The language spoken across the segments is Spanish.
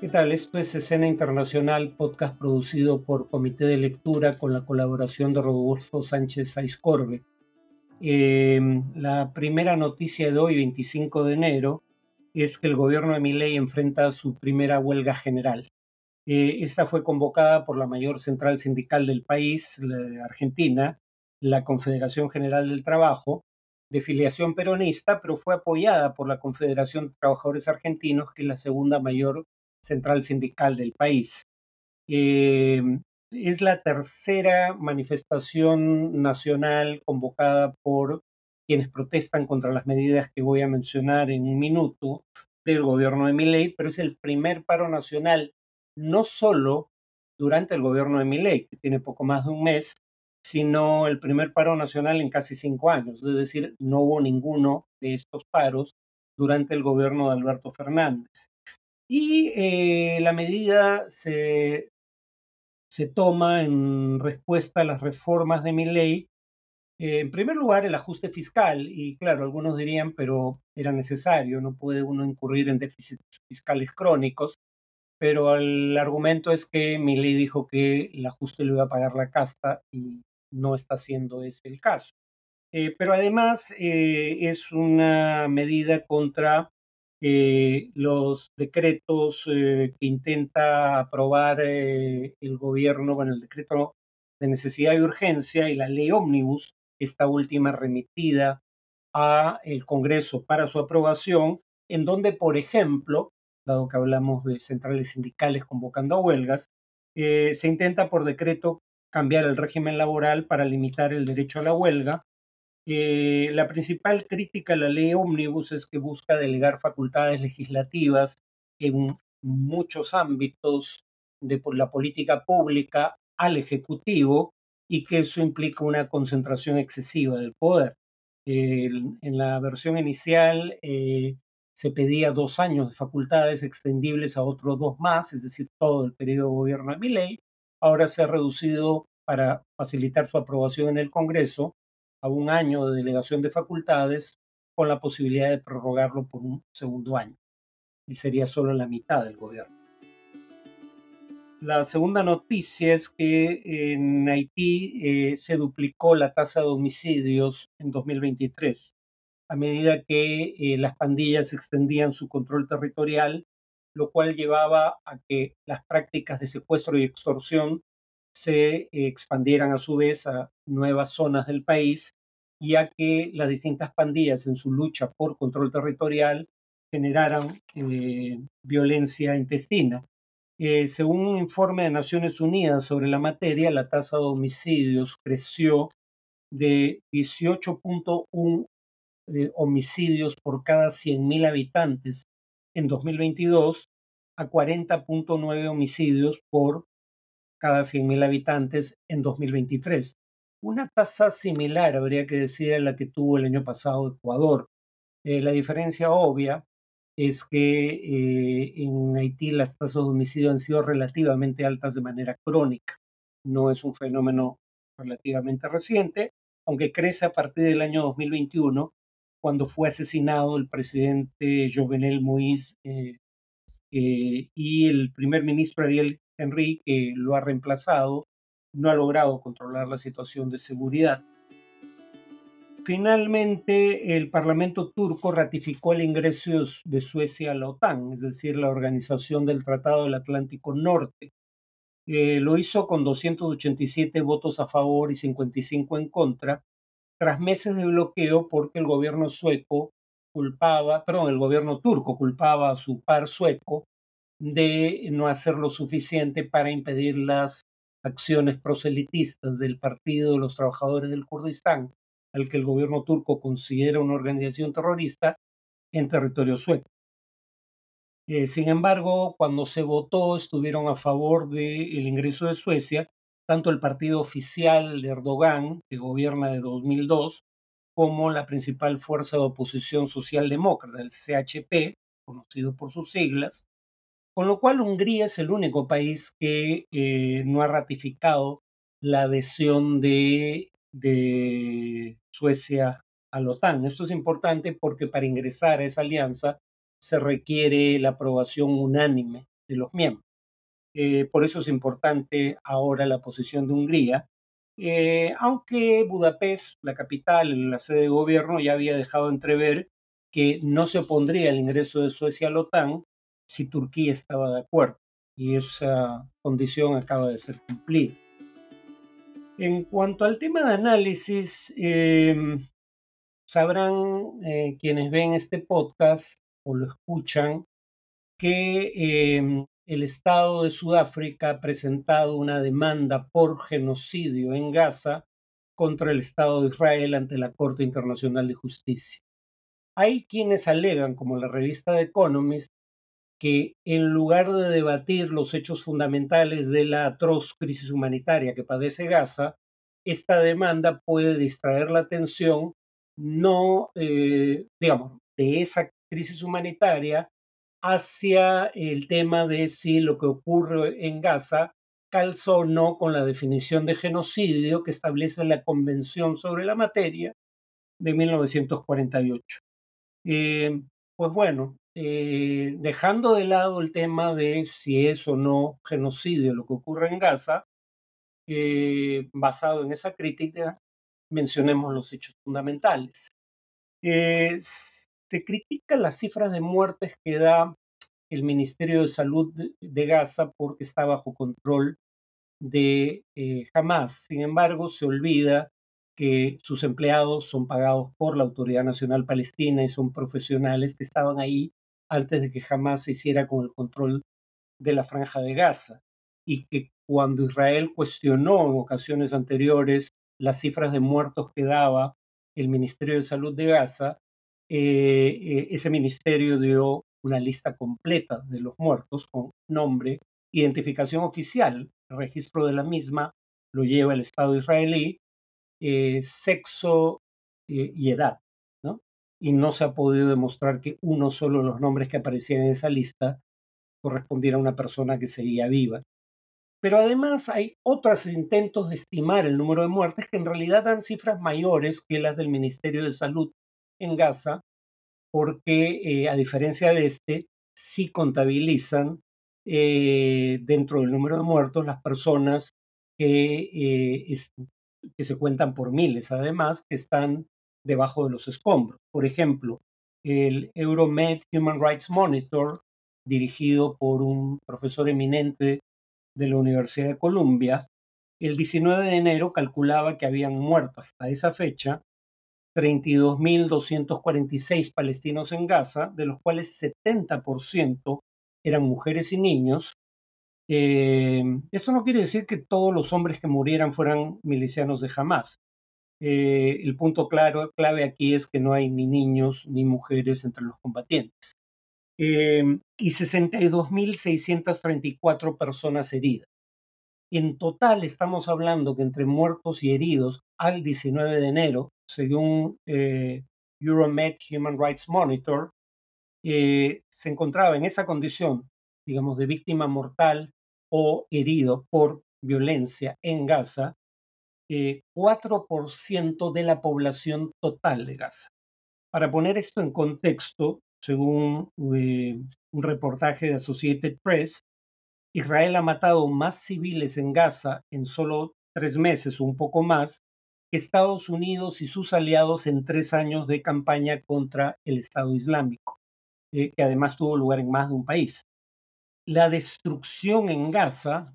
¿Qué tal? Esto es Escena Internacional, podcast producido por Comité de Lectura con la colaboración de Rodolfo Sánchez Aiscorbe. Em, la primera noticia de hoy, 25 de enero, es que el gobierno de Milei enfrenta su primera huelga general. Eh, esta fue convocada por la mayor central sindical del país, la Argentina, la Confederación General del Trabajo, de filiación peronista, pero fue apoyada por la Confederación de Trabajadores Argentinos, que es la segunda mayor central sindical del país. Eh, es la tercera manifestación nacional convocada por quienes protestan contra las medidas que voy a mencionar en un minuto del gobierno de Milei, pero es el primer paro nacional, no solo durante el gobierno de Milei, que tiene poco más de un mes, sino el primer paro nacional en casi cinco años. Es decir, no hubo ninguno de estos paros durante el gobierno de Alberto Fernández. Y eh, la medida se, se, toma en respuesta a las reformas de mi ley. Eh, en primer lugar, el ajuste fiscal, y claro, algunos dirían, pero era necesario, no puede uno incurrir en déficits fiscales crónicos, pero el argumento es que mi ley dijo que el ajuste lo iba a pagar la casta y no está siendo ese el caso. Eh, pero además es una medida contra eh, los decretos eh, que intenta aprobar eh, el gobierno, bueno, el decreto de necesidad y urgencia y la ley ómnibus, esta última remitida a el Congreso para su aprobación, en donde, por ejemplo, dado que hablamos de centrales sindicales convocando a huelgas, se intenta por decreto cambiar el régimen laboral para limitar el derecho a la huelga la principal crítica a la ley ómnibus es que busca delegar facultades legislativas en muchos ámbitos de la política pública al Ejecutivo y que eso implica una concentración excesiva del poder. en la versión inicial eh, se pedía dos años de facultades extendibles a otros dos más, es decir, todo el periodo de gobierno de mi ley. Ahora se ha reducido para facilitar su aprobación en el Congreso a un año de delegación de facultades con la posibilidad de prorrogarlo por un segundo año. Y sería solo la mitad del gobierno. La segunda noticia es que en Haití eh, se duplicó la tasa de homicidios en 2023 a medida que eh, las pandillas extendían su control territorial, lo cual llevaba a que las prácticas de secuestro y extorsión se expandieran a su vez a nuevas zonas del país, ya que las distintas pandillas en su lucha por control territorial generaran eh, violencia intestina. Eh, según un informe de Naciones Unidas sobre la materia, la tasa de homicidios creció de 18.1 eh, homicidios por cada 100.000 habitantes en 2022 a 40.9 homicidios por cada 100.000 habitantes en 2023. Una tasa similar, habría que decir, a la que tuvo el año pasado Ecuador. Eh, la diferencia obvia es que eh, en Haití las tasas de homicidio han sido relativamente altas de manera crónica. No es un fenómeno relativamente reciente, aunque crece a partir del año 2021, cuando fue asesinado el presidente Jovenel Moïse eh, y el primer ministro Ariel Henry, que lo ha reemplazado, no ha logrado controlar la situación de seguridad. Finalmente, el Parlamento turco ratificó el ingreso de Suecia a la OTAN, es decir, la Organización del Tratado del Atlántico Norte. Eh, lo hizo con 287 votos a favor y 55 en contra, tras meses de bloqueo porque el gobierno sueco culpaba, perdón, el gobierno turco culpaba a su par sueco de no hacer lo suficiente para impedir las acciones proselitistas del Partido de los Trabajadores del Kurdistán, al que el gobierno turco considera una organización terrorista, en territorio sueco. Eh, sin embargo, cuando se votó, estuvieron a favor del ingreso de Suecia, tanto el partido oficial de Erdogan, que gobierna de 2002, como la principal fuerza de oposición socialdemócrata, el CHP, conocido por sus siglas, con lo cual Hungría es el único país que eh, no ha ratificado la adhesión de, Suecia a la OTAN. Esto es importante porque para ingresar a esa alianza se requiere la aprobación unánime de los miembros. Eh, por eso es importante ahora la posición de Hungría, eh, aunque Budapest, la capital, la sede de gobierno, ya había dejado entrever que no se opondría al ingreso de Suecia a la OTAN si Turquía estaba de acuerdo, y esa condición acaba de ser cumplida. En cuanto al tema de análisis, em, sabrán eh, quienes ven este podcast o lo escuchan que em, el Estado de Sudáfrica ha presentado una demanda por genocidio en Gaza contra el Estado de Israel ante la Corte Internacional de Justicia. Hay quienes alegan, como la revista The Economist, que en lugar de debatir los hechos fundamentales de la atroz crisis humanitaria que padece Gaza, esta demanda puede distraer la atención no, eh, digamos, de esa crisis humanitaria hacia el tema de si lo que ocurre en Gaza calza o no con la definición de genocidio que establece la Convención sobre la Materia de 1948. Eh, pues bueno, eh, dejando de lado el tema de si es o no genocidio lo que ocurre en Gaza, eh, basado en esa crítica, mencionemos los hechos fundamentales. se critican las cifras de muertes que da el Ministerio de Salud de Gaza porque está bajo control de Hamas. Sin embargo, se olvida que sus empleados son pagados por la Autoridad Nacional Palestina y son profesionales que estaban ahí antes de que jamás se hiciera con el control de la franja de Gaza y que cuando Israel cuestionó en ocasiones anteriores las cifras de muertos que daba el Ministerio de Salud de Gaza, eh, eh, ese ministerio dio una lista completa de los muertos con nombre, identificación oficial, registro de la misma lo lleva el Estado israelí eh, sexo y edad. Y no se ha podido demostrar que uno solo de los nombres que aparecían en esa lista correspondiera a una persona que seguía viva. Pero además hay otros intentos de estimar el número de muertes que en realidad dan cifras mayores que las del Ministerio de Salud en Gaza, porque eh, a diferencia de este, sí contabilizan dentro del número de muertos las personas que que se cuentan por miles, además, que están debajo de los escombros. Por ejemplo, el Euromed Human Rights Monitor, dirigido por un profesor eminente de la Universidad de Columbia, el 19 de enero calculaba que habían muerto hasta esa fecha 32.246 palestinos en Gaza, de los cuales 70% eran mujeres y niños, eh, esto no quiere decir que todos los hombres que murieran fueran milicianos de Hamas. Eh, el punto claro, clave aquí es que no hay ni niños ni mujeres entre los combatientes. Eh, y 62.634 personas heridas. En total estamos hablando que entre muertos y heridos al 19 de enero, según Euromed Human Rights Monitor, se encontraba en esa condición, digamos, de víctima mortal o herido por violencia en Gaza, 4% eh, de la población total de Gaza. Para poner esto en contexto, según eh, un reportaje de Associated Press, Israel ha matado más civiles en Gaza en solo tres meses o un poco más que Estados Unidos y sus aliados en tres años de campaña contra el Estado Islámico, eh, que además tuvo lugar en más de un país. La destrucción en Gaza,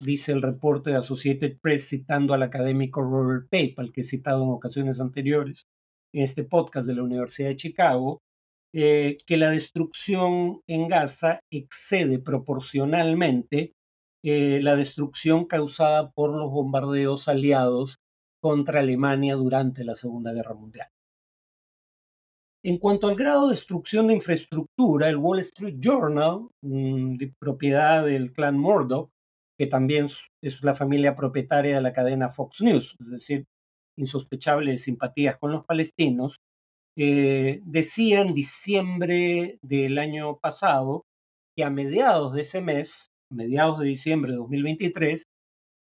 dice el reporte de Associated Press citando al académico Robert Pape, al que he citado en ocasiones anteriores en este podcast de la Universidad de Chicago, eh, que la destrucción en Gaza excede proporcionalmente eh, la destrucción causada por los bombardeos aliados contra Alemania durante la Segunda Guerra Mundial. En cuanto al grado de destrucción de infraestructura, el Wall Street Journal, mm, propiedad del clan Murdoch, que también es la familia propietaria de la cadena Fox News, es decir, insospechable de simpatías con los palestinos, eh, decía en diciembre del año pasado que a mediados de ese mes, mediados de diciembre de 2023,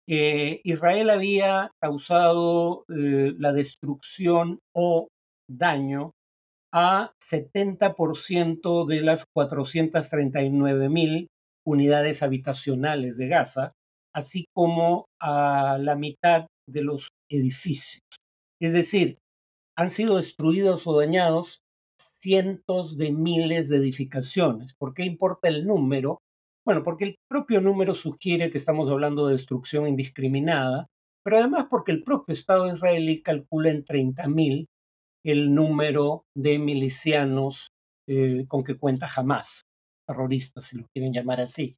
eh, Israel había causado eh, la destrucción o daño a 70% de las 439.000 unidades habitacionales de Gaza, así como a la mitad de los edificios. Es decir, han sido destruidos o dañados cientos de miles de edificaciones. ¿Por qué importa el número? Bueno, porque el propio número sugiere que estamos hablando de destrucción indiscriminada, pero además porque el propio Estado israelí calcula en 30.000 el número de milicianos eh, con que cuenta jamás, terroristas, si lo quieren llamar así.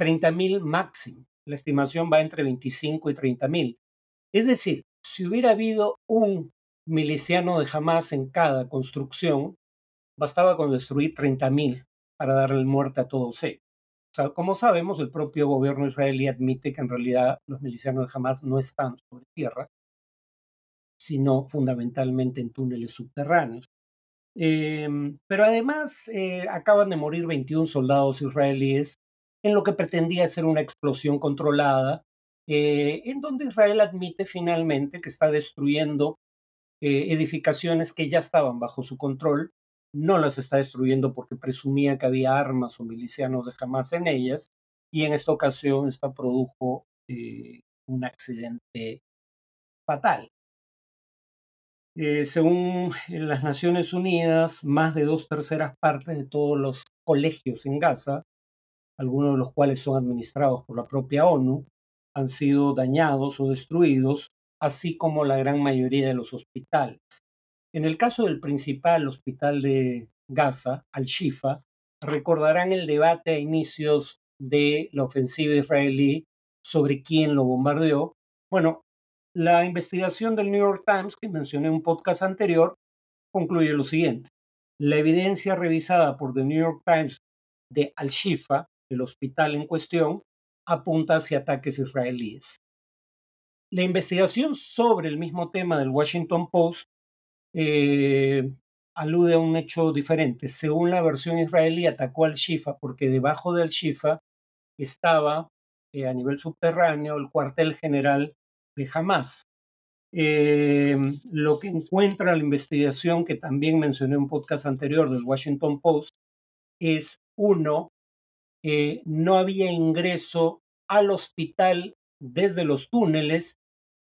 30.000 máximo. La estimación va entre 25 y 30.000. Es decir, si hubiera habido un miliciano de Hamas en cada construcción, bastaba con destruir 30.000 para darle muerte a todos ellos. O sea, como sabemos, el propio gobierno israelí admite que en realidad los milicianos de Hamas no están sobre tierra, sino fundamentalmente en túneles subterráneos. Em, pero además eh, acaban de morir 21 soldados israelíes en lo que pretendía ser una explosión controlada, eh, en donde Israel admite finalmente que está destruyendo eh, edificaciones que ya estaban bajo su control, no las está destruyendo porque presumía que había armas o milicianos de Hamas en ellas, y en esta ocasión esto produjo un accidente fatal. Eh, según las Naciones Unidas, más de dos terceras partes de todos los colegios en Gaza, algunos de los cuales son administrados por la propia ONU, han sido dañados o destruidos así como la gran mayoría de los hospitales. En el caso del principal hospital de Gaza, Al-Shifa, recordarán el debate a inicios de la ofensiva israelí sobre quién lo bombardeó. Bueno, la investigación del New York Times, que mencioné en un podcast anterior, concluye lo siguiente. La evidencia revisada por The New York Times de Al-Shifa, el hospital en cuestión, apunta hacia ataques israelíes. La investigación sobre el mismo tema del Washington Post eh, alude a un hecho diferente. Según la versión israelí, atacó al Shifa porque debajo del Shifa estaba eh, a nivel subterráneo el cuartel general de. Eh, lo que encuentra la investigación, que también mencioné en un podcast anterior del Washington Post, es uno, no había ingreso al hospital desde los túneles,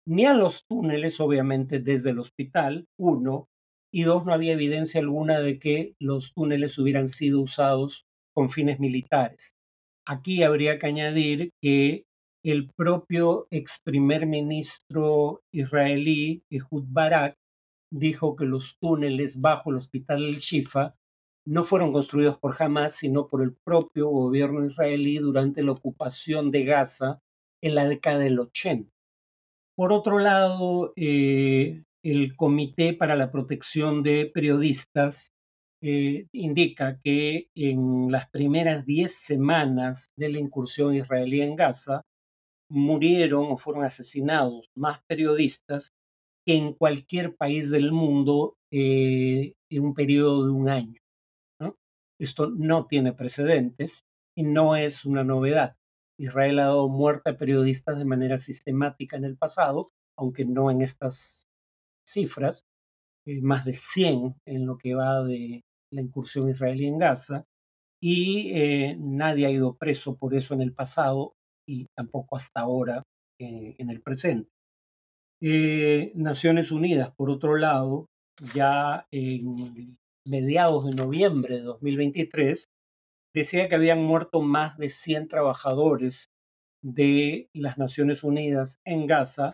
ni a los túneles, obviamente, desde el hospital, uno, y dos, no había evidencia alguna de que los túneles hubieran sido usados con fines militares. Aquí habría que añadir que el propio ex primer ministro israelí, Ehud Barak, dijo que los túneles bajo el hospital El Shifa no fueron construidos por Hamas, sino por el propio gobierno israelí durante la ocupación de Gaza en la década del 80. Por otro lado, eh, el Comité para la Protección de Periodistas eh, indica que en las primeras 10 semanas de la incursión israelí en Gaza murieron o fueron asesinados más periodistas que en cualquier país del mundo eh, en un periodo de un año. Esto no tiene precedentes y no es una novedad. Israel ha dado muerte a periodistas de manera sistemática en el pasado, aunque no en estas cifras, eh, más de 100 en lo que va de la incursión israelí en Gaza, y eh, nadie ha ido preso por eso en el pasado y tampoco hasta ahora eh, en el presente. Naciones Unidas, por otro lado, ya en mediados de noviembre de 2023, decía que habían muerto más de 100 trabajadores de las Naciones Unidas en Gaza,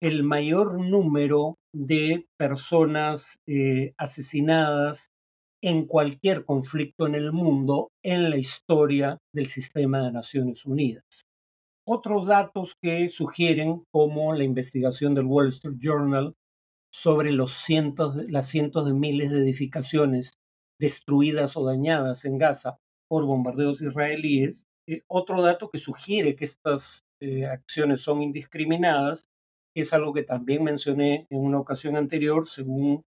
el mayor número de personas eh, asesinadas en cualquier conflicto en el mundo en la historia del sistema de Naciones Unidas. Otros datos que sugieren, como la investigación del Wall Street Journal sobre los cientos, las cientos de miles de edificaciones destruidas o dañadas en Gaza por bombardeos israelíes. Eh, otro dato que sugiere que estas eh, acciones son indiscriminadas es algo que también mencioné en una ocasión anterior, según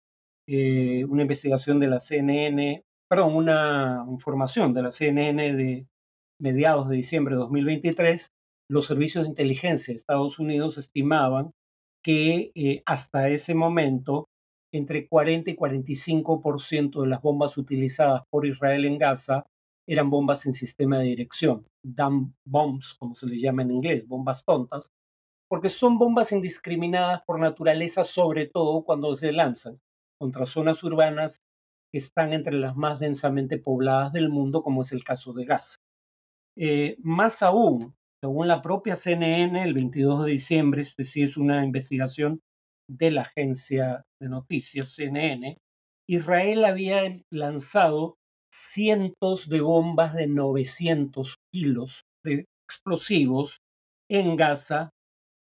eh, una investigación de la CNN, perdón, una información de la CNN de mediados de diciembre de 2023, los servicios de inteligencia de Estados Unidos estimaban que hasta ese momento entre 40 y 45% de las bombas utilizadas por Israel en Gaza eran bombas en sistema de dirección, dumb bombs, como se les llama en inglés, bombas tontas, porque son bombas indiscriminadas por naturaleza, sobre todo cuando se lanzan contra zonas urbanas que están entre las más densamente pobladas del mundo, como es el caso de Gaza. Eh, más aún, según la propia CNN, el 22 de diciembre, es decir, es una investigación de la agencia de noticias CNN, Israel había lanzado cientos de bombas de 900 kilos de explosivos en Gaza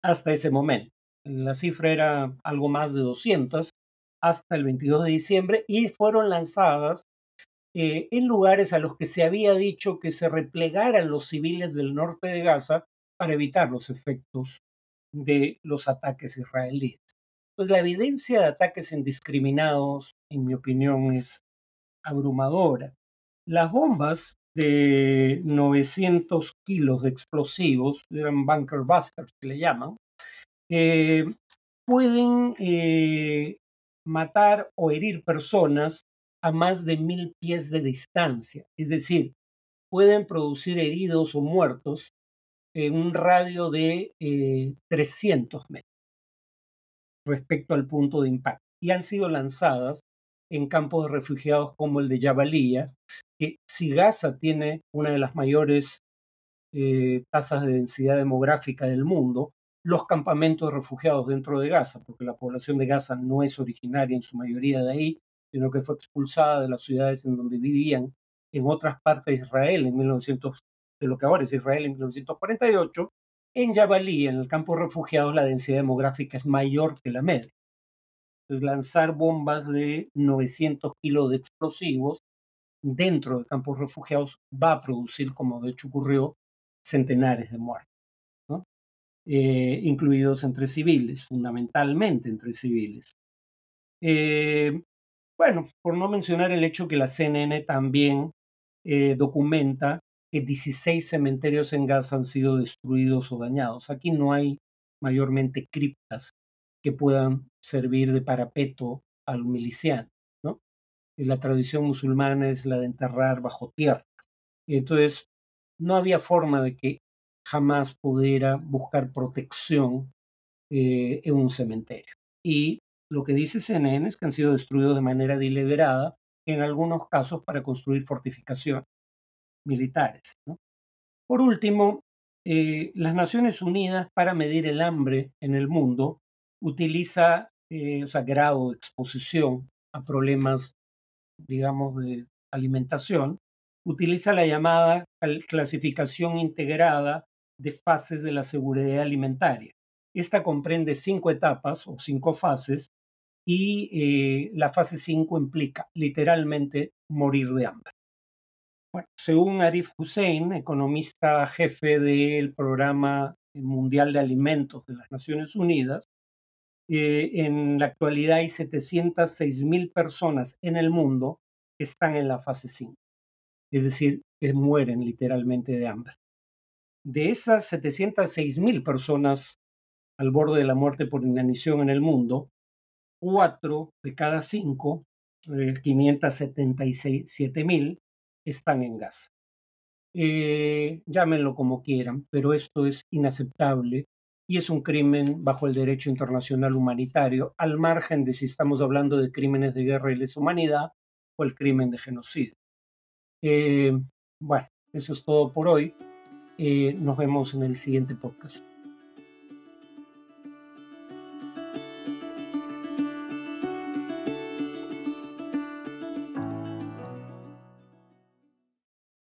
hasta ese momento. La cifra era algo más de 200 hasta el 22 de diciembre y fueron lanzadas eh, en lugares a los que se había dicho que se replegaran los civiles del norte de Gaza para evitar los efectos de los ataques israelíes. Pues la evidencia de ataques indiscriminados, en mi opinión, es abrumadora. Las bombas de 900 kilos de explosivos, eran bunker busters que le llaman, eh, pueden eh, matar o herir personas a más de mil pies de distancia. Es decir, pueden producir heridos o muertos en un radio de 300 eh, metros respecto al punto de impacto. Y han sido lanzadas en campos de refugiados como el de Jabalía, que si Gaza tiene una de las mayores eh, tasas de densidad demográfica del mundo, los campamentos de refugiados dentro de Gaza, porque la población de Gaza no es originaria en su mayoría de ahí, sino que fue expulsada de las ciudades en donde vivían en otras partes de Israel en 1900, de lo que ahora es Israel en 1948, en Jabalí, en el campo de refugiados, la densidad demográfica es mayor que la media. Entonces, lanzar bombas de 900 kilos de explosivos dentro de campos refugiados va a producir, como de hecho ocurrió, centenares de muertos, eh, incluidos entre civiles, fundamentalmente entre civiles. Eh, bueno, por no mencionar el hecho que la CNN también eh, documenta que 16 cementerios en Gaza han sido destruidos o dañados. Aquí no hay mayormente criptas que puedan servir de parapeto al miliciano, ¿no? La tradición musulmana es la de enterrar bajo tierra. Entonces, no había forma de que jamás pudiera buscar protección eh, en un cementerio. Y lo que dice CNN es que han sido destruidos de manera deliberada, en algunos casos para construir fortificaciones militares. Por último, eh, las Naciones Unidas para medir el hambre en el mundo utiliza, eh, o sea, grado de exposición a problemas, digamos, de alimentación, utiliza la llamada clasificación integrada de fases de la seguridad alimentaria. Esta comprende cinco etapas o cinco fases y eh, la fase 5 implica literalmente morir de hambre. Bueno, según Arif Hussein, economista jefe del Programa Mundial de Alimentos de las Naciones Unidas, eh, en la actualidad hay 706 mil personas en el mundo que están en la fase 5, es decir, que mueren literalmente de hambre. De esas 706 mil personas al borde de la muerte por inanición en el mundo, cuatro de cada cinco, 577 eh, mil, están en Gaza. Eh, llámenlo como quieran, pero esto es inaceptable y es un crimen bajo el derecho internacional humanitario, al margen de si estamos hablando de crímenes de guerra y lesa humanidad o el crimen de genocidio. Eh, bueno, eso es todo por hoy. nos vemos en el siguiente podcast.